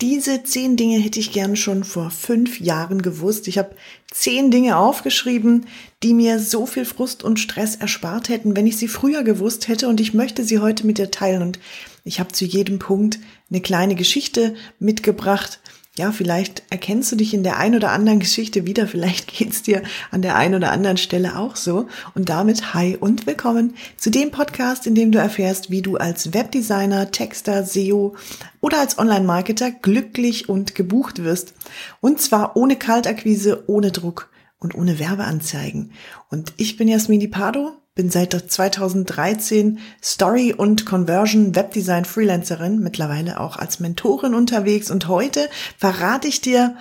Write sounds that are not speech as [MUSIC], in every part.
Diese zehn Dinge hätte ich gern schon vor fünf Jahren gewusst. Ich habe zehn Dinge aufgeschrieben, die mir so viel Frust und Stress erspart hätten, wenn ich sie früher gewusst hätte. Und ich möchte sie heute mit dir teilen. Und ich habe zu jedem Punkt eine kleine Geschichte mitgebracht, ja, vielleicht erkennst du dich in der ein oder anderen Geschichte wieder, vielleicht [LAUGHS] geht's dir an der einen oder anderen Stelle auch so. Und damit hi und willkommen zu dem Podcast, in dem du erfährst, wie du als Webdesigner, Texter, SEO oder als Online-Marketer glücklich und gebucht wirst. Und zwar ohne Kaltakquise, ohne Druck und ohne Werbeanzeigen. Und ich bin Jasmini Pardo, bin seit 2013 Story- und Conversion-Webdesign Freelancerin, mittlerweile auch als Mentorin unterwegs und heute verrate ich dir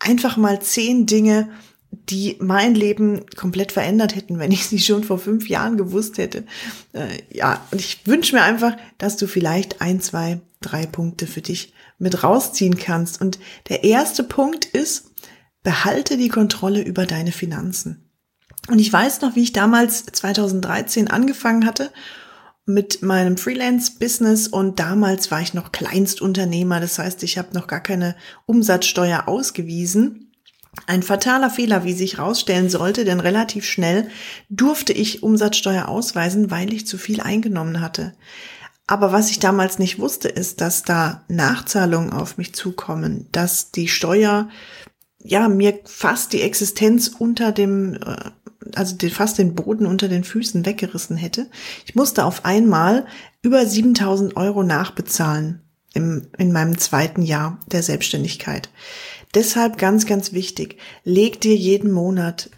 einfach mal zehn Dinge, die mein Leben komplett verändert hätten, wenn ich sie schon vor fünf Jahren gewusst hätte. Äh, ja, und ich wünsche mir einfach, dass du vielleicht ein, zwei, drei Punkte für dich mit rausziehen kannst. Und der erste Punkt ist, behalte die Kontrolle über deine Finanzen. Und ich weiß noch, wie ich damals 2013 angefangen hatte mit meinem Freelance-Business und damals war ich noch Kleinstunternehmer. Das heißt, ich habe noch gar keine Umsatzsteuer ausgewiesen. Ein fataler Fehler, wie sich herausstellen sollte, denn relativ schnell durfte ich Umsatzsteuer ausweisen, weil ich zu viel eingenommen hatte. Aber was ich damals nicht wusste, ist, dass da Nachzahlungen auf mich zukommen, dass die Steuer ja mir fast die Existenz unter dem äh, also fast den Boden unter den Füßen weggerissen hätte. Ich musste auf einmal über 7000 Euro nachbezahlen im, in meinem zweiten Jahr der Selbstständigkeit. Deshalb ganz, ganz wichtig, leg dir jeden Monat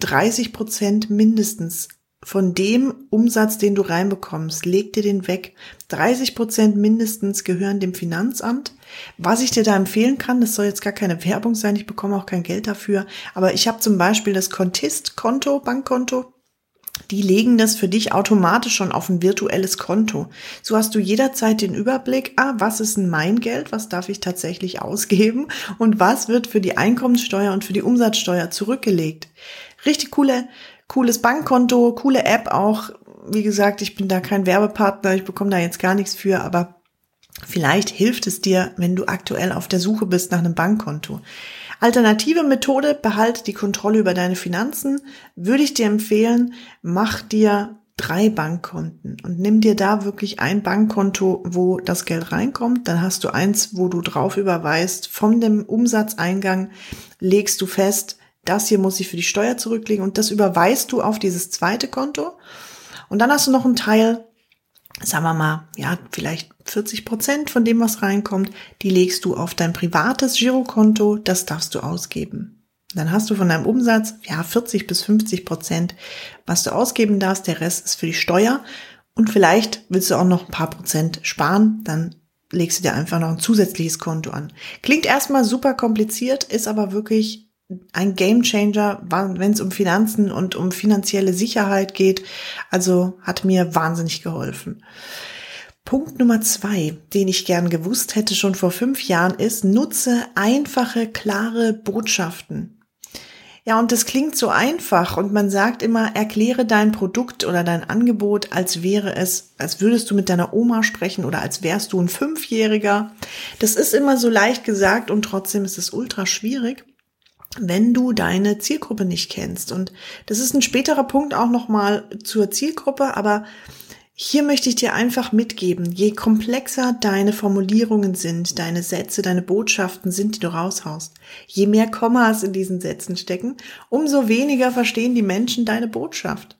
30 Prozent mindestens von dem Umsatz, den du reinbekommst, leg dir den weg. 30 Prozent mindestens gehören dem Finanzamt. Was ich dir da empfehlen kann, das soll jetzt gar keine Werbung sein, ich bekomme auch kein Geld dafür, aber ich habe zum Beispiel das Contist-Konto, Bankkonto. Die legen das für dich automatisch schon auf ein virtuelles Konto. So hast du jederzeit den Überblick, ah, was ist denn mein Geld, was darf ich tatsächlich [LAUGHS] ausgeben und was wird für die Einkommenssteuer und für die Umsatzsteuer zurückgelegt. Richtig coole cooles Bankkonto, coole App auch. Wie gesagt, ich bin da kein Werbepartner, ich bekomme da jetzt gar nichts für, aber vielleicht hilft es dir, wenn du aktuell auf der Suche bist nach einem Bankkonto. Alternative Methode, behalte die Kontrolle über deine Finanzen, würde ich dir empfehlen, mach dir drei Bankkonten und nimm dir da wirklich ein Bankkonto, wo das Geld reinkommt. Dann hast du eins, wo du drauf überweist. Von dem Umsatzeingang legst du fest, das hier muss ich für die Steuer zurücklegen und das überweist du auf dieses zweite Konto. Und dann hast du noch einen Teil, sagen wir mal, ja, vielleicht 40 Prozent von dem, was reinkommt, die legst du auf dein privates Girokonto, das darfst du ausgeben. Dann hast du von deinem Umsatz, ja, 40 bis 50 Prozent, was du ausgeben darfst, der Rest ist für die Steuer. Und vielleicht willst du auch noch ein paar Prozent sparen, dann legst du dir einfach noch ein zusätzliches Konto an. Klingt erstmal super kompliziert, ist aber wirklich ein Gamechanger, wenn es um Finanzen und um finanzielle Sicherheit geht. Also hat mir wahnsinnig geholfen. Punkt Nummer zwei, den ich gern gewusst hätte schon vor fünf Jahren, ist, nutze einfache, klare Botschaften. Ja, und das klingt so einfach und man sagt immer, erkläre dein Produkt oder dein Angebot, als wäre es, als würdest du mit deiner Oma sprechen oder als wärst du ein Fünfjähriger. Das ist immer so leicht gesagt und trotzdem ist es ultra schwierig wenn du deine Zielgruppe nicht kennst. Und das ist ein späterer Punkt auch nochmal zur Zielgruppe, aber hier möchte ich dir einfach mitgeben, je komplexer deine Formulierungen sind, deine Sätze, deine Botschaften sind, die du raushaust, je mehr Kommas in diesen Sätzen stecken, umso weniger verstehen die Menschen deine Botschaft.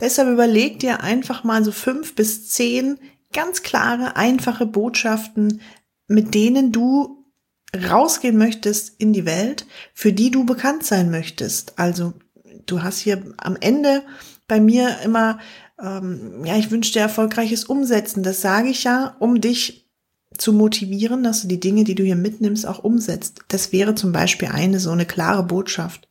Deshalb überleg dir einfach mal so fünf bis zehn ganz klare, einfache Botschaften, mit denen du rausgehen möchtest in die Welt, für die du bekannt sein möchtest. Also du hast hier am Ende bei mir immer, ähm, ja, ich wünsche dir erfolgreiches Umsetzen. Das sage ich ja, um dich zu motivieren, dass du die Dinge, die du hier mitnimmst, auch umsetzt. Das wäre zum Beispiel eine so eine klare Botschaft.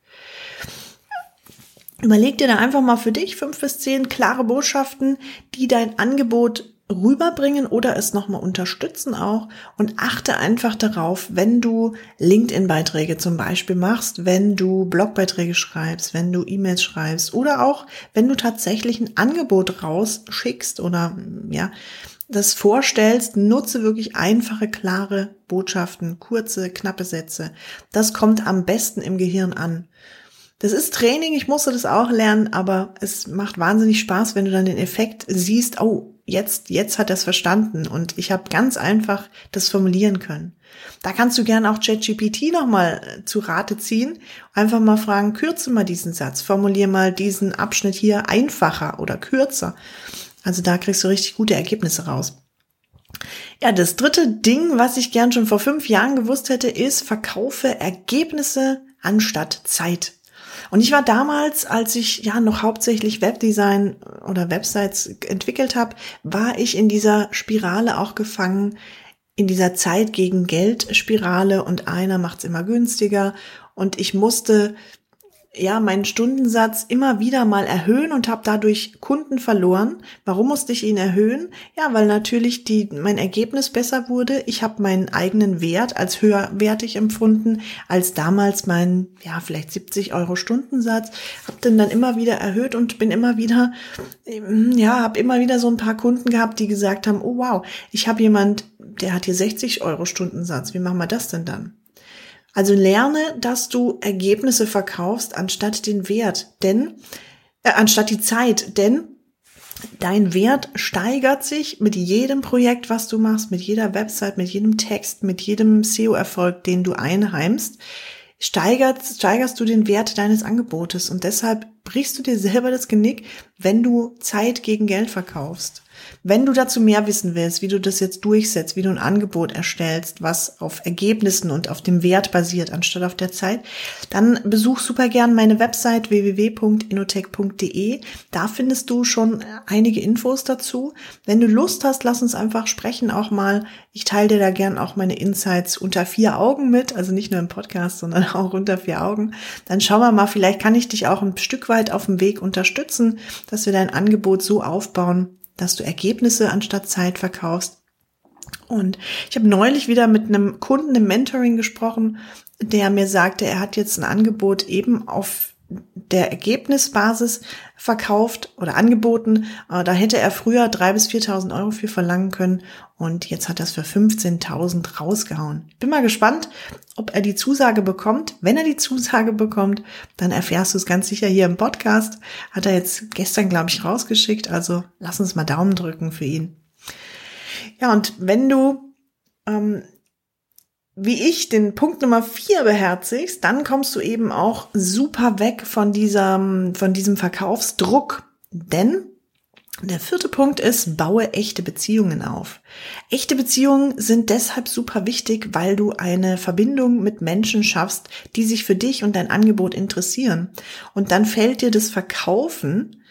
Überleg dir da einfach mal für dich fünf bis zehn klare Botschaften, die dein Angebot rüberbringen oder es nochmal unterstützen auch und achte einfach darauf, wenn du LinkedIn-Beiträge zum Beispiel machst, wenn du Blogbeiträge schreibst, wenn du E-Mails schreibst oder auch wenn du tatsächlich ein Angebot rausschickst oder ja, das vorstellst, nutze wirklich einfache, klare Botschaften, kurze, knappe Sätze. Das kommt am besten im Gehirn an. Das ist Training, ich musste das auch lernen, aber es macht wahnsinnig Spaß, wenn du dann den Effekt siehst, oh, jetzt, jetzt hat er es verstanden und ich habe ganz einfach das formulieren können. Da kannst du gerne auch ChatGPT nochmal äh, zu Rate ziehen. Einfach mal fragen, kürze mal diesen Satz, formulier mal diesen Abschnitt hier einfacher oder kürzer. Also da kriegst du richtig gute Ergebnisse raus. Ja, das dritte Ding, was ich gern schon vor fünf Jahren gewusst hätte, ist, verkaufe Ergebnisse anstatt Zeit. Und ich war damals, als ich ja noch hauptsächlich Webdesign oder Websites entwickelt habe, war ich in dieser Spirale auch gefangen, in dieser Zeit gegen Geld Spirale und einer macht's immer günstiger. Und ich musste ja meinen Stundensatz immer wieder mal erhöhen und habe dadurch Kunden verloren. Warum musste ich ihn erhöhen? Ja, weil natürlich die mein Ergebnis besser wurde. Ich habe meinen eigenen Wert als höherwertig empfunden als damals mein ja vielleicht 70 Euro Stundensatz. Habe den dann immer wieder erhöht und bin immer wieder ja habe immer wieder so ein paar Kunden gehabt, die gesagt haben: Oh wow, ich habe jemand, der hat hier 60 Euro Stundensatz. Wie machen wir das denn dann? Also lerne, dass du Ergebnisse verkaufst anstatt den Wert, denn äh, anstatt die Zeit, denn dein Wert steigert sich mit jedem Projekt, was du machst, mit jeder Website, mit jedem Text, mit jedem SEO-Erfolg, den du einheimst, steigerst, steigerst du den Wert deines Angebotes. Und deshalb brichst du dir selber das Genick, wenn du Zeit gegen Geld verkaufst. Wenn du dazu mehr wissen willst, wie du das jetzt durchsetzt, wie du ein Angebot erstellst, was auf Ergebnissen und auf dem Wert basiert, anstatt auf der Zeit, dann besuch super gern meine Website www.inotech.de. Da findest du schon einige Infos dazu. Wenn du Lust hast, lass uns einfach sprechen auch mal. Ich teile dir da gern auch meine Insights unter vier Augen mit, also nicht nur im Podcast, sondern [LAUGHS] auch unter vier Augen. Dann schauen wir mal, vielleicht kann ich dich auch ein Stück weit auf dem Weg unterstützen, dass wir dein Angebot so aufbauen, dass du Ergebnisse anstatt Zeit verkaufst. Und ich habe neulich wieder mit einem Kunden im Mentoring gesprochen, der mir sagte, er hat jetzt ein Angebot eben auf der Ergebnisbasis verkauft oder angeboten. Äh, da hätte er früher drei bis 4.000 Euro für verlangen können und jetzt hat er es für 15.000 rausgehauen. Ich bin mal gespannt, ob er die Zusage bekommt. Wenn er die [LAUGHS] Zusage bekommt, dann erfährst du es ganz sicher hier im Podcast. Hat er jetzt gestern, glaube ich, rausgeschickt. Also lass uns mal Daumen drücken für ihn. Ja, und wenn du ähm, wie ich den Punkt Nummer vier beherzigst, dann kommst du eben auch super weg von diesem, von diesem Verkaufsdruck. Denn der vierte Punkt ist, baue echte Beziehungen auf. Echte Beziehungen sind deshalb super wichtig, weil du eine Verbindung mit Menschen schaffst, die sich für dich und dein Angebot interessieren. Und dann fällt dir das Verkaufen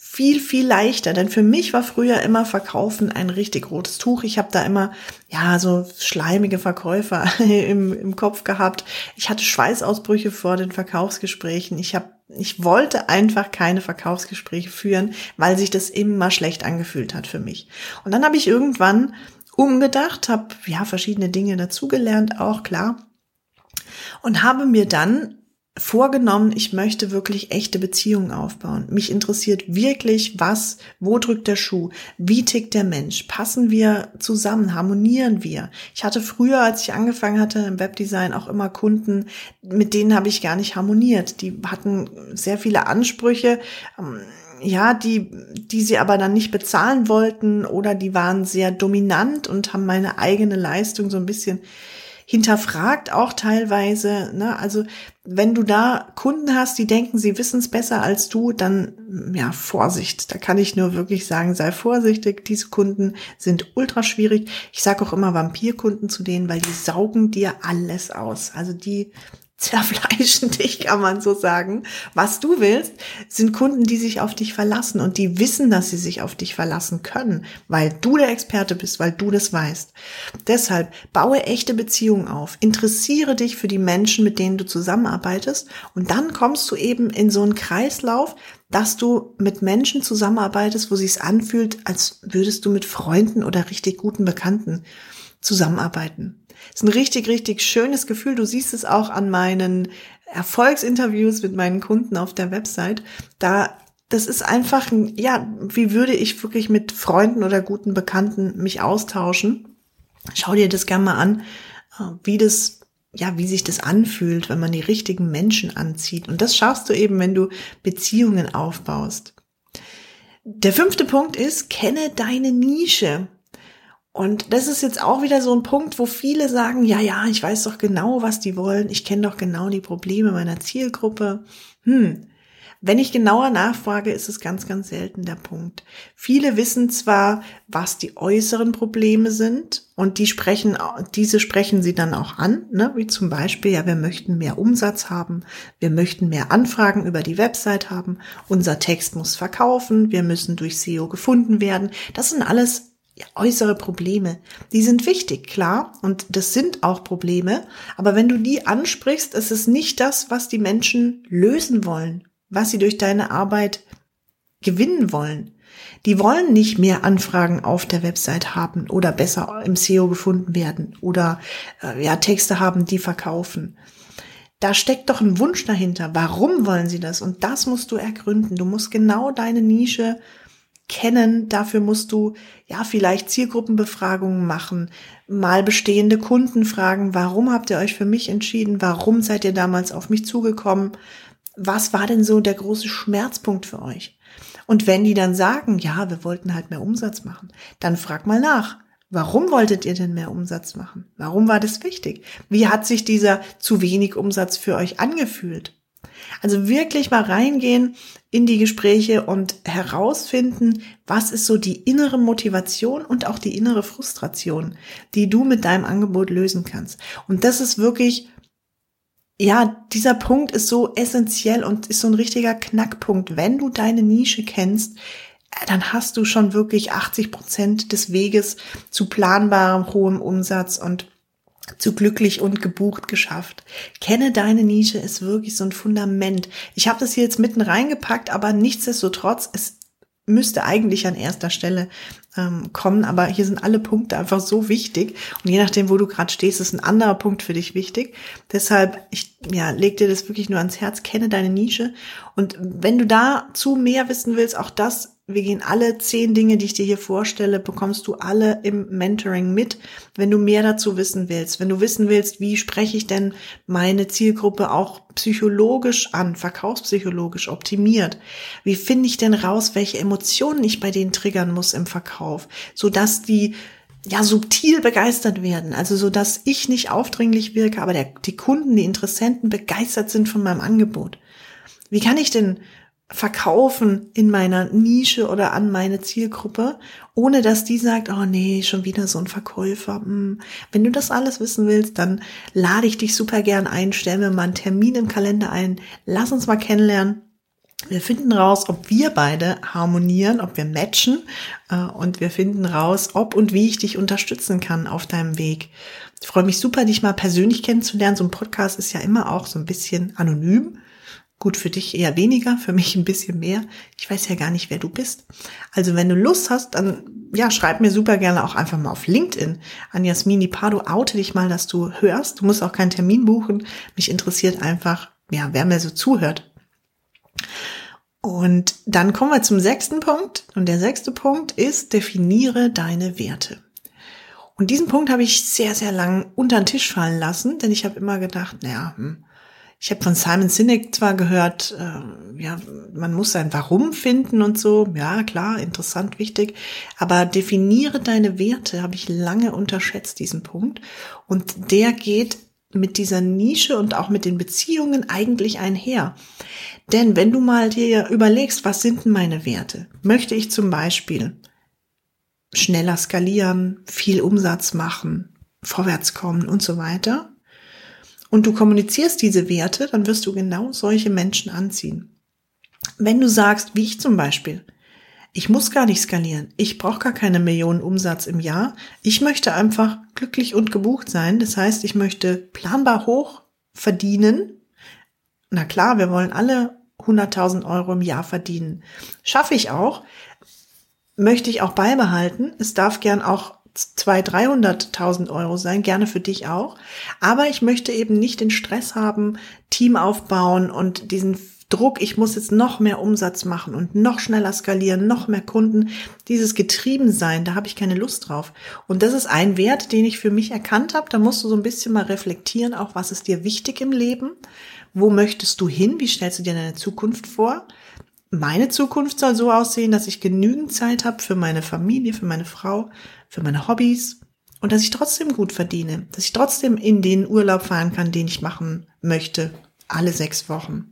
viel, viel leichter. Denn für mich war früher immer Verkaufen ein richtig rotes Tuch. Ich habe da immer, ja, so schleimige Verkäufer [LAUGHS] im, im Kopf gehabt. Ich hatte Schweißausbrüche vor den Verkaufsgesprächen. Ich habe ich wollte einfach keine Verkaufsgespräche führen, weil sich das immer schlecht angefühlt hat für mich. Und dann habe ich irgendwann umgedacht, habe ja verschiedene Dinge dazugelernt, auch klar, und habe mir dann vorgenommen, ich möchte wirklich echte Beziehungen aufbauen. Mich interessiert wirklich, was, wo drückt der Schuh, wie tickt der Mensch, passen wir zusammen, harmonieren wir. Ich hatte früher, als ich angefangen hatte im Webdesign, auch immer Kunden, mit denen habe ich gar nicht harmoniert. Die hatten sehr viele Ansprüche. Ähm, ja, die, die sie aber dann nicht bezahlen wollten oder die waren sehr dominant und haben meine eigene Leistung so ein bisschen hinterfragt auch teilweise. Ne? Also wenn du da Kunden hast, die denken, sie wissen es besser als du, dann ja, Vorsicht. Da kann ich nur wirklich sagen, sei vorsichtig. Diese Kunden sind ultra schwierig. Ich sage auch immer Vampirkunden zu denen, weil die saugen dir alles aus. Also die zerfleischen dich, kann man so sagen. Was du willst, sind Kunden, die sich auf dich verlassen und die wissen, dass sie sich auf dich verlassen können, weil du der Experte bist, weil du das weißt. Deshalb baue echte Beziehungen auf, interessiere dich für die Menschen, mit denen du zusammenarbeitest und dann kommst du eben in so einen Kreislauf, dass du mit Menschen zusammenarbeitest, wo sich's anfühlt, als würdest du mit Freunden oder richtig guten Bekannten zusammenarbeiten. Ist ein richtig, richtig schönes Gefühl. Du siehst es auch an meinen Erfolgsinterviews mit meinen Kunden auf der Website. Da das ist einfach, ja, wie würde ich wirklich mit Freunden oder guten Bekannten mich austauschen? Schau dir das gerne mal an, äh, wie das, ja, wie sich das anfühlt, wenn man die richtigen Menschen anzieht. Und das schaffst du eben, wenn du Beziehungen aufbaust. Der fünfte Punkt ist, kenne deine Nische. Und das ist jetzt auch wieder so ein Punkt, wo viele sagen, ja, ja, ich weiß doch genau, was die wollen. Ich kenne doch genau die Probleme meiner Zielgruppe. Hm, wenn ich genauer nachfrage, ist es ganz, ganz selten der Punkt. Viele wissen zwar, was die äußeren Probleme sind und die sprechen, diese sprechen sie dann auch an, ne? wie zum Beispiel, ja, wir möchten mehr Umsatz haben, wir möchten mehr Anfragen über die Website haben, unser Text muss verkaufen, wir müssen durch SEO gefunden werden. Das sind alles äußere Probleme. Die sind wichtig, klar, und das sind auch Probleme, aber wenn du die ansprichst, ist es nicht das, was die Menschen lösen wollen was sie durch deine Arbeit gewinnen wollen. Die wollen nicht mehr Anfragen auf der Website haben oder besser im SEO gefunden werden oder äh, ja Texte haben, die verkaufen. Da steckt doch ein Wunsch dahinter. Warum wollen sie das? Und das musst du ergründen. Du musst genau deine Nische kennen. Dafür musst du ja vielleicht Zielgruppenbefragungen machen, mal bestehende Kunden fragen, warum habt ihr euch für mich entschieden? Warum seid ihr damals auf mich zugekommen? was war denn so der große Schmerzpunkt für euch? Und wenn die dann sagen, ja, wir wollten halt mehr Umsatz machen, dann frag mal nach. Warum wolltet ihr denn mehr Umsatz machen? Warum war das wichtig? Wie hat sich dieser zu wenig Umsatz für euch angefühlt? Also wirklich mal reingehen in die Gespräche und herausfinden, was ist so die innere Motivation und auch die innere Frustration, die du mit deinem Angebot lösen kannst. Und das ist wirklich ja, dieser Punkt ist so essentiell und ist so ein richtiger Knackpunkt. Wenn du deine Nische kennst, äh, dann hast du schon wirklich 80 Prozent des Weges zu planbarem hohem Umsatz und zu glücklich und gebucht geschafft. Kenne deine Nische ist wirklich so ein Fundament. Ich habe das hier jetzt mitten reingepackt, aber nichtsdestotrotz, es müsste eigentlich an erster Stelle ähm, kommen, aber hier sind alle Punkte einfach so wichtig und je nachdem, wo du gerade stehst, ist ein anderer Punkt für dich wichtig. Deshalb, ich ja, leg dir das wirklich nur ans Herz, kenne deine Nische und wenn du dazu mehr wissen willst, auch das wir gehen alle zehn Dinge, die ich dir hier vorstelle, bekommst du alle im Mentoring mit. Wenn du mehr dazu wissen willst, wenn du wissen willst, wie spreche ich denn meine Zielgruppe auch psychologisch an, verkaufspsychologisch optimiert? Wie finde ich denn raus, welche Emotionen ich bei denen triggern muss im Verkauf, so dass die ja subtil begeistert werden, also so dass ich nicht aufdringlich wirke, aber der, die Kunden, die Interessenten begeistert sind von meinem Angebot. Wie kann ich denn verkaufen in meiner Nische oder an meine Zielgruppe, ohne dass die sagt, oh nee, schon wieder so ein Verkäufer. Hm. Wenn du das alles wissen willst, dann lade ich dich super gern ein, stell mir mal einen Termin im Kalender ein, lass uns mal kennenlernen. Wir finden raus, ob wir beide harmonieren, ob wir matchen äh, und wir finden raus, ob und wie ich dich unterstützen kann auf deinem Weg. Ich freue mich super, dich mal persönlich kennenzulernen. So ein Podcast ist ja immer auch so ein bisschen anonym. Gut, für dich eher weniger, für mich ein bisschen mehr. Ich weiß ja gar nicht, wer du bist. Also wenn du Lust hast, dann ja, schreib mir super gerne auch einfach mal auf LinkedIn an Jasmini Pardo. Oute dich mal, dass du hörst. Du musst auch keinen Termin buchen. Mich interessiert einfach, ja, wer mir so zuhört. Und dann kommen wir zum sechsten Punkt. Und der sechste Punkt ist, definiere deine Werte. Und diesen Punkt habe ich sehr, sehr lang unter den Tisch fallen lassen, denn ich habe immer gedacht, naja, hm, ich habe von Simon Sinek zwar gehört, äh, ja, man muss sein Warum finden und so. Ja, klar, interessant, wichtig. Aber definiere deine Werte, habe ich lange unterschätzt, diesen Punkt. Und der geht mit dieser Nische und auch mit den Beziehungen eigentlich einher. Denn wenn du mal dir überlegst, was sind denn meine Werte? Möchte ich zum Beispiel schneller skalieren, viel Umsatz machen, vorwärts kommen und so weiter? Und du kommunizierst diese Werte, dann wirst du genau solche Menschen anziehen. Wenn du sagst, wie ich zum Beispiel, ich muss gar nicht skalieren, ich brauche gar keine Millionen Umsatz im Jahr, ich möchte einfach glücklich und gebucht sein, das heißt, ich möchte planbar hoch verdienen. Na klar, wir wollen alle 100.000 Euro im Jahr verdienen. Schaffe ich auch, möchte ich auch beibehalten. Es darf gern auch 200.000, 300.000 Euro sein, gerne für dich auch. Aber ich möchte eben nicht den Stress haben, Team aufbauen und diesen Druck, ich muss jetzt noch mehr Umsatz machen und noch schneller skalieren, noch mehr Kunden. Dieses Getriebensein, da habe ich keine Lust drauf. Und das ist ein Wert, den ich für mich erkannt habe. Da musst du so ein bisschen mal reflektieren, auch was ist dir wichtig im Leben? Wo möchtest du hin? Wie stellst du dir deine Zukunft vor? Meine Zukunft soll so aussehen, dass ich genügend Zeit habe für meine Familie, für meine Frau, für meine Hobbys und dass ich trotzdem gut verdiene, dass ich trotzdem in den Urlaub fahren kann, den ich machen möchte, alle sechs Wochen.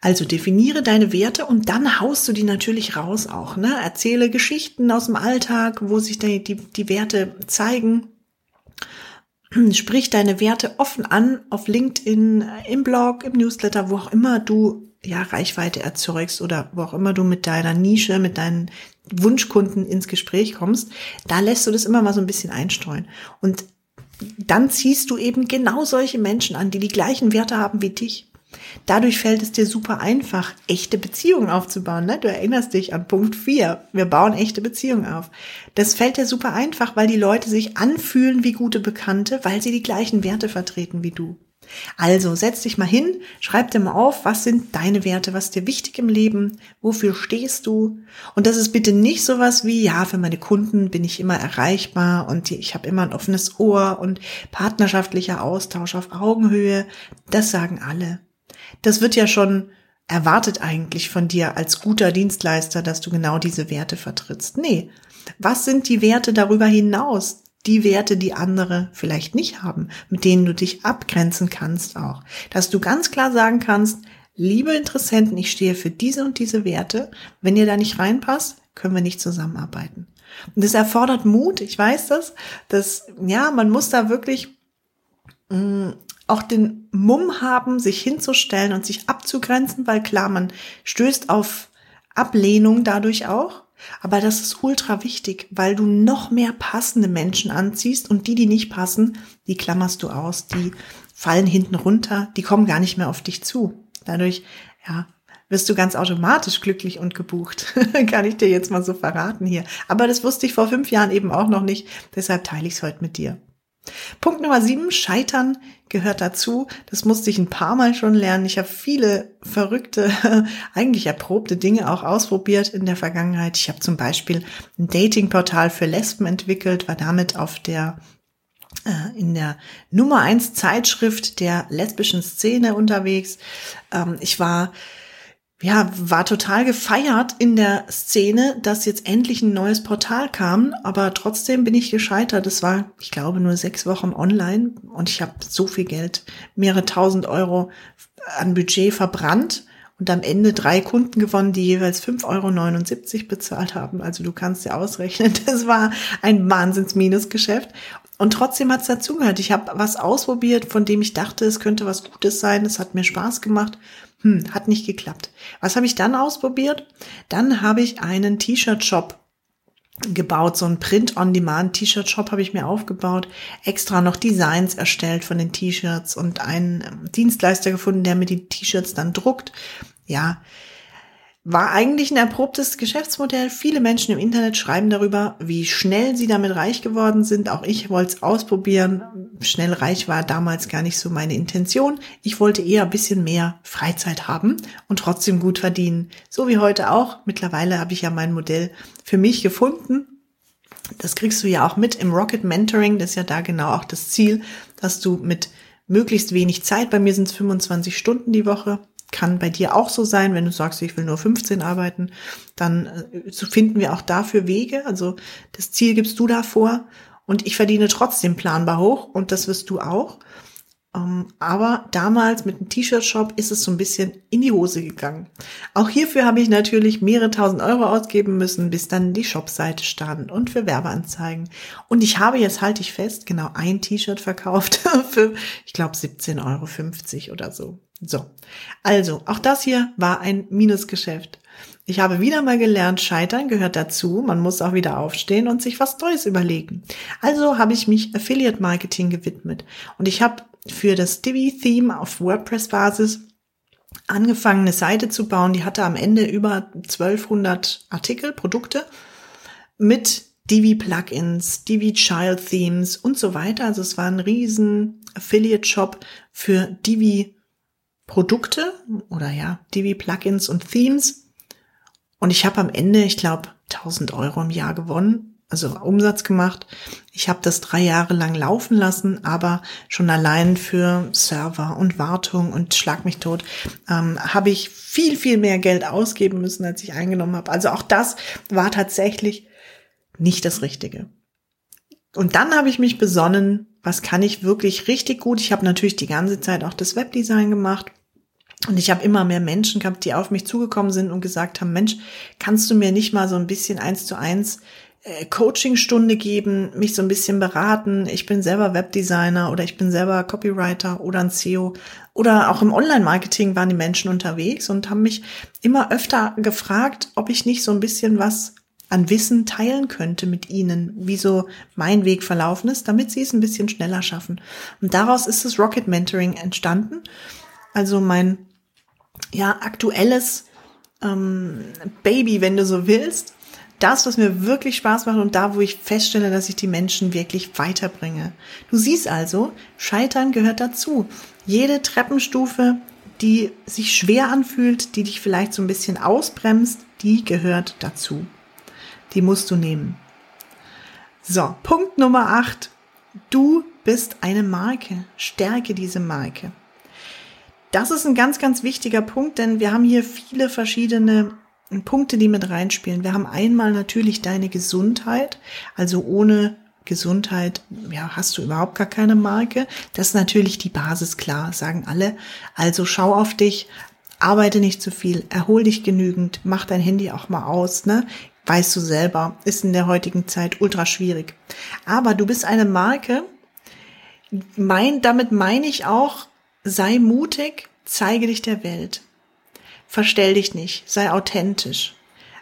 Also definiere deine Werte und dann haust du die natürlich raus auch. Ne? Erzähle Geschichten aus dem Alltag, wo sich die, die, die Werte zeigen. [CLEARS THROAT] Sprich deine Werte offen an auf LinkedIn, im Blog, im Newsletter, wo auch immer du ja Reichweite erzeugst oder wo auch immer du mit deiner Nische, mit deinen Wunschkunden ins Gespräch kommst. Da lässt du das immer mal so ein bisschen einstreuen. Und dann ziehst du eben genau solche Menschen an, die die gleichen Werte haben wie dich. Dadurch fällt es dir super einfach, echte Beziehungen aufzubauen. Ne? Du erinnerst dich an Punkt 4. Wir bauen echte Beziehungen auf. Das fällt dir super einfach, weil die Leute sich anfühlen wie gute Bekannte, weil sie die gleichen Werte vertreten wie du. Also setz dich mal hin, schreib dir mal auf, was sind deine Werte, was ist dir wichtig im Leben, wofür stehst du? Und das ist bitte nicht sowas wie, ja, für meine Kunden bin ich immer erreichbar und ich habe immer ein offenes Ohr und partnerschaftlicher Austausch auf Augenhöhe. Das sagen alle. Das wird ja schon erwartet eigentlich von dir als guter Dienstleister, dass du genau diese Werte vertrittst. Nee. Was sind die Werte darüber hinaus? Die Werte, die andere vielleicht nicht haben, mit denen du dich abgrenzen kannst auch. Dass du ganz klar sagen kannst, liebe Interessenten, ich stehe für diese und diese Werte. Wenn ihr da nicht reinpasst, können wir nicht zusammenarbeiten. Und das erfordert Mut, ich weiß das, dass, ja, man muss da wirklich mh, mm, auch den Mumm haben, sich hinzustellen und sich abzugrenzen, weil klar, man stößt auf Ablehnung dadurch auch. Aber das ist ultra wichtig, weil du noch mehr passende Menschen anziehst und die, die nicht passen, die klammerst du aus, die fallen hinten runter, die kommen gar nicht mehr auf dich zu. Dadurch, ja, wirst du ganz automatisch glücklich und gebucht. [LAUGHS] Kann ich dir jetzt mal so verraten hier. Aber das wusste ich vor fünf Jahren eben auch noch nicht. Deshalb teile ich es heute mit dir. Punkt Nummer sieben, Scheitern gehört dazu. Das musste ich ein paar Mal schon lernen. Ich habe viele verrückte, [LAUGHS] eigentlich erprobte Dinge auch ausprobiert in der Vergangenheit. Ich habe zum Beispiel ein Datingportal für Lesben entwickelt, war damit auf der äh, in der Nummer eins Zeitschrift der lesbischen Szene unterwegs. Ähm, ich war ja, war total gefeiert in der Szene, dass jetzt endlich ein neues Portal kam, aber trotzdem bin ich gescheitert. Es war, ich glaube, nur sechs Wochen online und ich habe so viel Geld, mehrere tausend Euro an Budget verbrannt und am Ende drei Kunden gewonnen, die jeweils 5,79 Euro bezahlt haben. Also du kannst dir ausrechnen, [LAUGHS] das war ein Wahnsinns-Minusgeschäft. Und trotzdem hat's dazugehört. Ich habe was ausprobiert, von dem ich dachte, es könnte was Gutes sein. Es hat mir Spaß gemacht. Hm, hat nicht geklappt. Was habe ich dann ausprobiert? Dann habe ich einen T-Shirt-Shop gebaut, so ein Print-on-Demand-T-Shirt-Shop habe ich mir aufgebaut, extra noch Designs erstellt von den T-Shirts und einen ähm, Dienstleister gefunden, der mir die T-Shirts dann druckt. Ja, war eigentlich ein erprobtes Geschäftsmodell. Viele Menschen im Internet schreiben darüber, wie schnell sie damit reich geworden sind. Auch ich wollte es ausprobieren. Schnell reich war damals gar nicht so meine Intention. Ich wollte eher ein bisschen mehr Freizeit haben und trotzdem gut verdienen. So wie heute auch. Mittlerweile habe ich ja mein Modell für mich gefunden. Das kriegst du ja auch mit im Rocket Mentoring. Das ist ja da genau auch das Ziel, dass du mit möglichst wenig Zeit, bei mir sind es 25 Stunden die Woche, kann bei dir auch so sein, wenn du sagst, ich will nur 15 arbeiten, dann äh, finden wir auch dafür Wege. Also das Ziel gibst du da vor und ich verdiene trotzdem planbar hoch und das wirst du auch. Ähm, aber damals mit dem T-Shirt-Shop ist es so ein bisschen in die Hose gegangen. Auch hierfür habe ich natürlich mehrere tausend Euro ausgeben müssen, bis dann die Shopseite stand und für Werbeanzeigen. Und ich habe jetzt, halte ich fest, genau ein T-Shirt verkauft [LAUGHS] für, ich glaube, 17,50 Euro oder so. So, also auch das hier war ein Minusgeschäft. Ich habe wieder mal gelernt, Scheitern gehört dazu. Man muss auch wieder aufstehen und sich was Neues überlegen. Also habe ich mich Affiliate Marketing gewidmet und ich habe für das Divi-Theme auf WordPress-Basis angefangen, eine Seite zu bauen. Die hatte am Ende über 1200 Artikel, Produkte mit Divi-Plugins, Divi-Child-Themes und so weiter. Also es war ein riesen Affiliate-Shop für Divi Produkte oder ja, Divi-Plugins und Themes. Und ich habe am Ende, ich glaube, 1000 Euro im Jahr gewonnen also Umsatz gemacht. Ich habe das drei Jahre lang laufen lassen, aber schon allein für Server und Wartung und Schlag mich tot ähm, habe ich viel, viel mehr Geld ausgeben müssen, als ich eingenommen habe. Also auch das war tatsächlich nicht das Richtige. Und dann habe ich mich besonnen, was kann ich wirklich richtig gut. Ich habe natürlich die ganze Zeit auch das Webdesign gemacht. Und ich habe immer mehr Menschen gehabt, die auf mich zugekommen sind und gesagt haben, Mensch, kannst du mir nicht mal so ein bisschen eins zu eins äh, Coachingstunde geben, mich so ein bisschen beraten. Ich bin selber Webdesigner oder ich bin selber Copywriter oder ein CEO oder auch im Online-Marketing waren die Menschen unterwegs und haben mich immer öfter gefragt, ob ich nicht so ein bisschen was an Wissen teilen könnte mit ihnen, wie so mein Weg verlaufen ist, damit sie es ein bisschen schneller schaffen. Und daraus ist das Rocket Mentoring entstanden. Also mein ja aktuelles ähm, Baby, wenn du so willst das, was mir wirklich Spaß macht und da, wo ich feststelle, dass ich die Menschen wirklich weiterbringe. Du siehst also, Scheitern gehört dazu. Jede Treppenstufe, die sich schwer anfühlt, die dich vielleicht so ein bisschen ausbremst, die gehört dazu. Die musst du nehmen. So, Punkt Nummer 8. Du bist eine Marke. Stärke diese Marke. Das ist ein ganz, ganz wichtiger Punkt, denn wir haben hier viele verschiedene Punkte, die mit reinspielen. Wir haben einmal natürlich deine Gesundheit. Also ohne Gesundheit, ja, hast du überhaupt gar keine Marke. Das ist natürlich die Basis, klar, sagen alle. Also schau auf dich, arbeite nicht zu viel, erhol dich genügend, mach dein Handy auch mal aus, ne? Weißt du selber, ist in der heutigen Zeit ultra schwierig. Aber du bist eine Marke. Mein, damit meine ich auch, sei mutig, zeige dich der Welt. Verstell dich nicht, sei authentisch.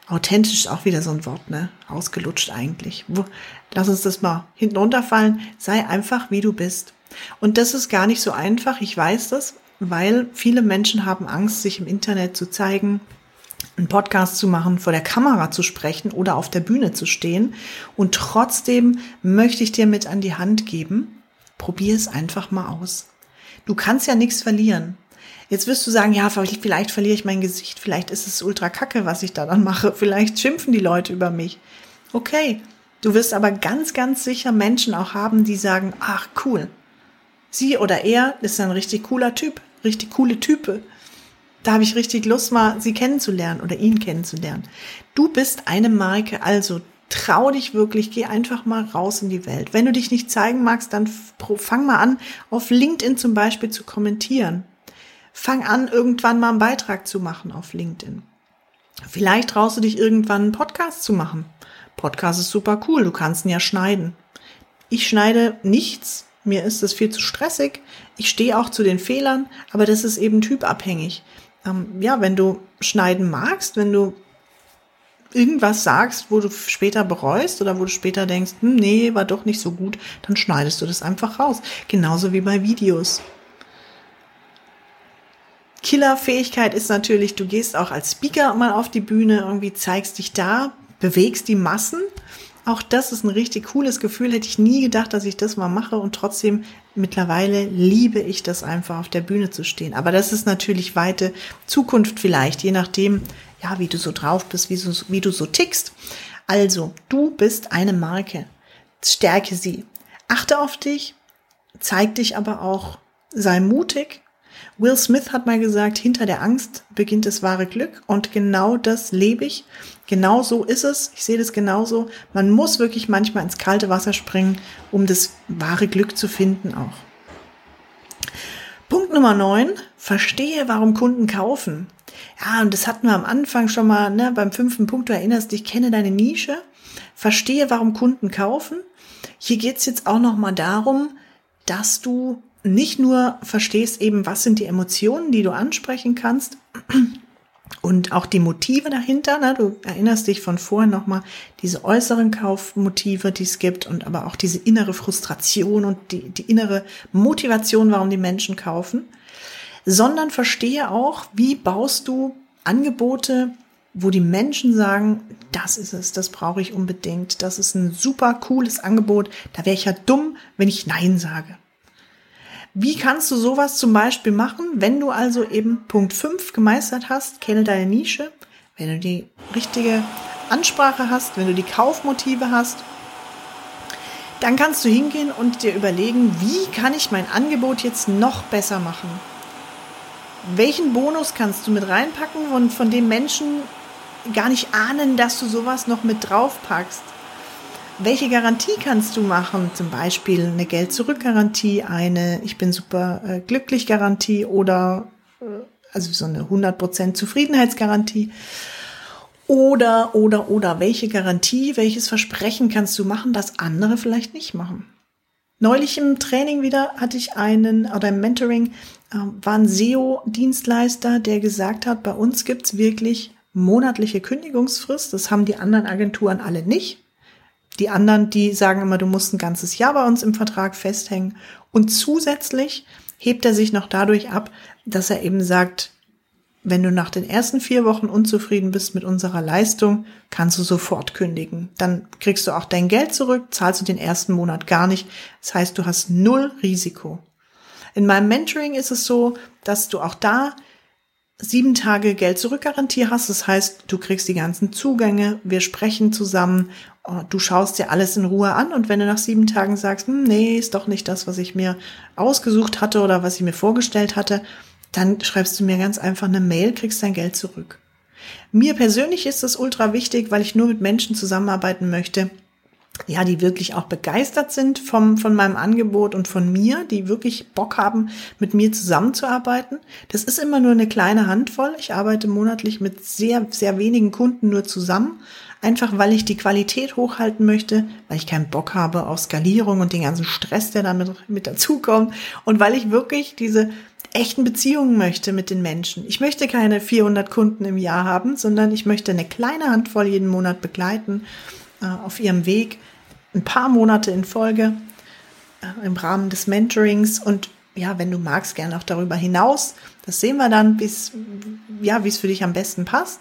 Authentisch ist auch wieder so ein Wort, ne? Ausgelutscht eigentlich. Lass uns das mal hinten runterfallen. Sei einfach, wie du bist. Und das ist gar nicht so einfach. Ich weiß das, weil viele Menschen haben Angst, sich im Internet zu zeigen, einen Podcast zu machen, vor der Kamera zu sprechen oder auf der Bühne zu stehen. Und trotzdem möchte ich dir mit an die Hand geben, probier es einfach mal aus. Du kannst ja nichts verlieren. Jetzt wirst du sagen, ja, vielleicht verliere ich mein Gesicht, vielleicht ist es ultra kacke, was ich da dann mache, [LAUGHS] vielleicht schimpfen die Leute über mich. Okay, du wirst aber ganz, ganz sicher Menschen auch haben, die sagen, ach cool, sie oder er ist ein richtig cooler Typ, richtig coole Type. Da habe ich richtig Lust, mal sie kennenzulernen oder ihn kennenzulernen. Du bist eine Marke, also trau dich wirklich, geh einfach mal raus in die Welt. Wenn du dich nicht zeigen magst, dann fang mal an, auf LinkedIn zum Beispiel zu kommentieren. Fang an, irgendwann mal einen Beitrag zu machen auf LinkedIn. Vielleicht traust du dich irgendwann einen Podcast zu machen. Podcast ist super cool, du kannst ihn ja schneiden. Ich schneide nichts, mir ist das viel zu stressig. Ich stehe auch zu den Fehlern, aber das ist eben typabhängig. Ähm, ja, wenn du schneiden magst, wenn du irgendwas sagst, wo du später bereust oder wo du später denkst, hm, nee, war doch nicht so gut, dann schneidest du das einfach raus. Genauso wie bei Videos. Killerfähigkeit ist natürlich, du gehst auch als Speaker mal auf die Bühne, irgendwie zeigst dich da, bewegst die Massen. Auch das ist ein richtig cooles Gefühl. Hätte ich nie gedacht, dass ich das mal mache und trotzdem mittlerweile liebe ich das einfach auf der Bühne zu stehen. Aber das ist natürlich weite Zukunft vielleicht, je nachdem, ja, wie du so drauf bist, wie, so, wie du so tickst. Also, du bist eine Marke. Stärke sie. Achte auf dich, zeig dich aber auch, sei mutig Will Smith hat mal gesagt, hinter der Angst beginnt das wahre Glück und genau das lebe ich. Genau so ist es. Ich sehe das genauso. Man muss wirklich manchmal ins kalte Wasser springen, um das wahre Glück zu finden auch. Punkt Nummer 9. Verstehe, warum Kunden kaufen. Ja, und das hatten wir am Anfang schon mal, ne, beim fünften Punkt, du erinnerst dich, kenne deine Nische. Verstehe, warum Kunden kaufen. Hier geht's jetzt auch nochmal darum, dass du nicht nur verstehst eben, was sind die Emotionen, die du ansprechen kannst [CLEARS THROAT] und auch die Motive dahinter. Ne? Du erinnerst dich von vorhin nochmal diese äußeren Kaufmotive, die es gibt und aber auch diese innere Frustration und die, die innere Motivation, warum die Menschen kaufen, sondern verstehe auch, wie baust du Angebote, wo die Menschen sagen, das ist es, das brauche ich unbedingt, das ist ein super cooles Angebot, da wäre ich ja dumm, wenn ich Nein sage. Wie kannst du sowas zum Beispiel machen, wenn du also eben Punkt 5 gemeistert hast, kenne deine Nische, wenn du die richtige Ansprache hast, wenn du die Kaufmotive hast, dann kannst du hingehen und dir überlegen, wie kann ich mein Angebot jetzt noch besser machen? Welchen Bonus kannst du mit reinpacken, von, von dem Menschen gar nicht ahnen, dass du sowas noch mit draufpackst? Welche Garantie kannst du machen? Zum Beispiel eine Geld-Zurück-Garantie, eine Ich bin super äh, glücklich Garantie oder äh, also so eine 100% Zufriedenheitsgarantie. Oder, oder, oder, welche Garantie, welches Versprechen kannst du machen, das andere vielleicht nicht machen? Neulich im Training wieder hatte ich einen, oder im Mentoring, äh, war ein SEO-Dienstleister, der gesagt hat, bei uns gibt's wirklich monatliche Kündigungsfrist. Das haben die anderen Agenturen alle nicht. Die anderen, die sagen immer, du musst ein ganzes Jahr bei uns im Vertrag festhängen. Und zusätzlich hebt er sich noch dadurch ab, dass er eben sagt, wenn du nach den ersten vier Wochen unzufrieden bist mit unserer Leistung, kannst du sofort kündigen. Dann kriegst du auch dein Geld zurück, zahlst du den ersten Monat gar nicht. Das heißt, du hast null Risiko. In meinem Mentoring ist es so, dass du auch da sieben Tage Geld zurückgarantie hast. Das heißt, du kriegst die ganzen Zugänge, wir sprechen zusammen, du schaust dir alles in Ruhe an und wenn du nach sieben Tagen sagst, hm, nee, ist doch nicht das, was ich mir ausgesucht hatte oder was ich mir vorgestellt hatte, dann schreibst du mir ganz einfach eine Mail, kriegst dein Geld zurück. Mir persönlich ist das ultra wichtig, weil ich nur mit Menschen zusammenarbeiten möchte, ja, die wirklich auch begeistert sind vom, von meinem Angebot und von mir, die wirklich Bock haben, mit mir zusammenzuarbeiten. Das ist immer nur eine kleine Handvoll. Ich arbeite monatlich mit sehr, sehr wenigen Kunden nur zusammen. Einfach weil ich die Qualität hochhalten möchte, weil ich keinen Bock habe auf Skalierung und den ganzen Stress, der damit mit dazukommt und weil ich wirklich diese echten Beziehungen möchte mit den Menschen. Ich möchte keine 400 Kunden im Jahr haben, sondern ich möchte eine kleine Handvoll jeden Monat begleiten äh, auf ihrem Weg ein paar Monate in Folge äh, im Rahmen des Mentorings und ja, wenn du magst, gerne auch darüber hinaus. Das sehen wir dann, bis, ja, wie es für dich am besten passt.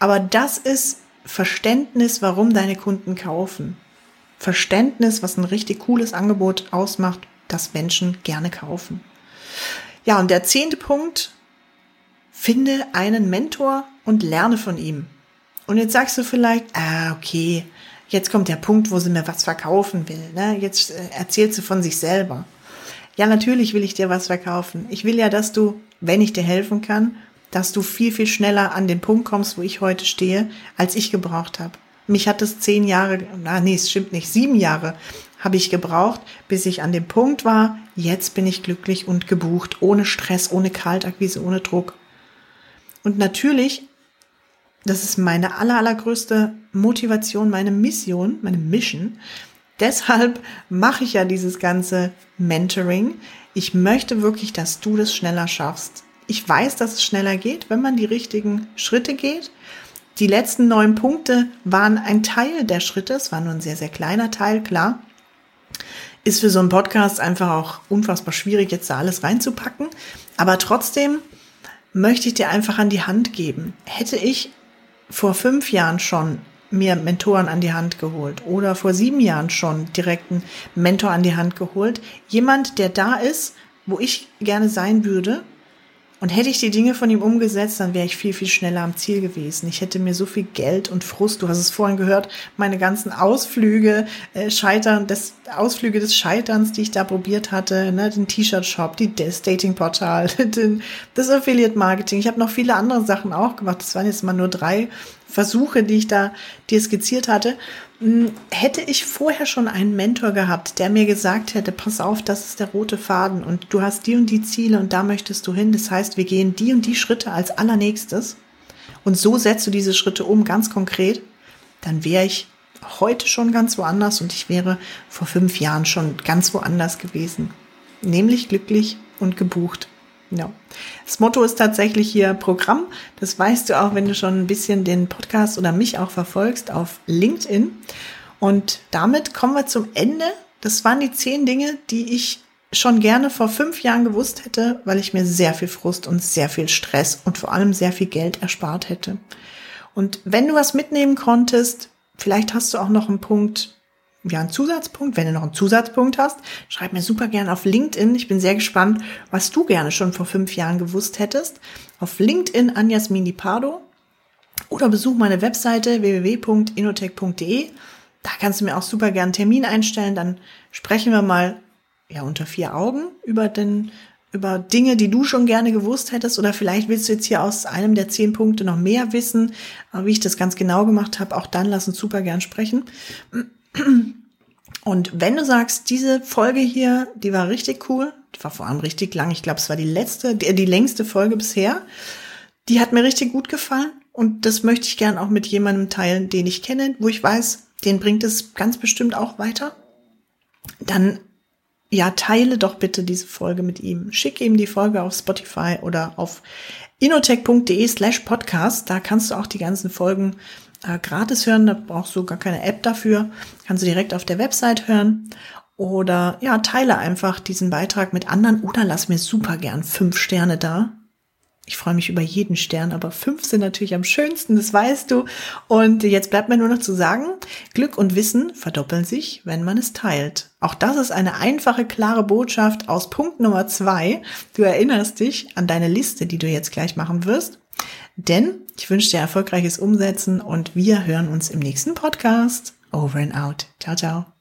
Aber das ist Verständnis, warum deine Kunden kaufen. Verständnis, was ein richtig cooles Angebot ausmacht, das Menschen gerne kaufen. Ja, und der zehnte Punkt, finde einen Mentor und lerne von ihm. Und jetzt sagst du vielleicht, ah, okay, jetzt kommt der Punkt, wo sie mir was verkaufen will. Ne? Jetzt äh, erzählt sie von sich selber. Ja, natürlich will ich dir was verkaufen. Ich will ja, dass du, wenn ich dir helfen kann, dass du viel, viel schneller an den Punkt kommst, wo ich heute stehe, als ich gebraucht habe. Mich hat es zehn Jahre, na nee, es stimmt nicht, sieben Jahre habe ich gebraucht, bis ich an dem Punkt war, jetzt bin ich glücklich und gebucht, ohne Stress, ohne Kaltakquise, ohne Druck. Und natürlich das ist meine aller, allergrößte Motivation, meine Mission, meine Mission. Deshalb mache ich ja dieses ganze Mentoring. Ich möchte wirklich, dass du das schneller schaffst. Ich weiß, dass es schneller geht, wenn man die richtigen Schritte geht. Die letzten neun Punkte waren ein Teil der Schritte. Es war nur ein sehr, sehr kleiner Teil, klar. Ist für so einen Podcast einfach auch unfassbar schwierig, jetzt da alles reinzupacken. Aber trotzdem möchte ich dir einfach an die Hand geben. Hätte ich vor fünf Jahren schon mir Mentoren an die Hand geholt oder vor sieben Jahren schon direkt einen Mentor an die Hand geholt. Jemand, der da ist, wo ich gerne sein würde und hätte ich die Dinge von ihm umgesetzt, dann wäre ich viel, viel schneller am Ziel gewesen. Ich hätte mir so viel Geld und Frust, du hast es vorhin gehört, meine ganzen Ausflüge, äh, Scheitern, des, Ausflüge des Scheiterns, die ich da probiert hatte, ne, den T-Shirt-Shop, die, das Dating-Portal, [LAUGHS] das Affiliate-Marketing. Ich habe noch viele andere Sachen auch gemacht. Das waren jetzt mal nur drei Versuche, die ich da dir skizziert hatte. Hm, hätte ich vorher schon einen Mentor gehabt, der mir gesagt hätte, pass auf, das ist der rote Faden und du hast die und die Ziele und da möchtest du hin. Das heißt, wir gehen die und die Schritte als allernächstes und so setzt du diese Schritte um, ganz konkret, dann wäre ich heute schon ganz woanders und ich wäre vor fünf Jahren schon ganz woanders gewesen. Nämlich glücklich und gebucht. Ja. Das Motto ist tatsächlich hier Programm. Das weißt du auch, wenn du schon ein bisschen den Podcast oder mich auch verfolgst auf LinkedIn. Und damit kommen wir zum Ende. Das waren die zehn Dinge, die ich schon gerne vor fünf Jahren gewusst hätte, weil ich mir sehr viel Frust und sehr viel Stress und vor allem sehr viel Geld erspart hätte. Und wenn du was mitnehmen konntest, vielleicht hast du auch noch einen Punkt, ja, einen Zusatzpunkt. Wenn du noch einen Zusatzpunkt hast, schreib mir super gerne auf LinkedIn. Ich bin sehr gespannt, was du gerne schon vor fünf Jahren gewusst hättest. Auf LinkedIn Anjasmin Pardo oder besuch meine Webseite www.inotech.de. Da kannst du mir auch super gerne einen Termin einstellen. Dann sprechen wir mal ja unter vier Augen über den über Dinge, die du schon gerne gewusst hättest oder vielleicht willst du jetzt hier aus einem der zehn Punkte noch mehr wissen, wie ich das ganz genau gemacht habe. Auch dann lass uns super gern sprechen. Und wenn du sagst, diese Folge hier, die war richtig cool, die war vor allem richtig lang, ich glaube, es war die letzte, die, die längste Folge bisher, die hat mir richtig gut gefallen und das möchte ich gern auch mit jemandem teilen, den ich kenne, wo ich weiß, den bringt es ganz bestimmt auch weiter. Dann ja, teile doch bitte diese Folge mit ihm. Schick ihm die Folge auf Spotify oder auf inotech.de slash podcast. Da kannst du auch die ganzen Folgen äh, gratis hören. Da brauchst du gar keine App dafür. Kannst du direkt auf der Website hören. Oder ja, teile einfach diesen Beitrag mit anderen oder lass mir super gern fünf Sterne da. Ich freue mich über jeden Stern, aber fünf sind natürlich am schönsten, das weißt du. Und jetzt bleibt mir nur noch zu sagen, Glück und Wissen verdoppeln sich, wenn man es teilt. Auch das ist eine einfache, klare Botschaft aus Punkt Nummer zwei. Du erinnerst dich an deine Liste, die du jetzt gleich machen wirst. Denn ich wünsche dir erfolgreiches Umsetzen und wir hören uns im nächsten Podcast. Over and out. Ciao, ciao.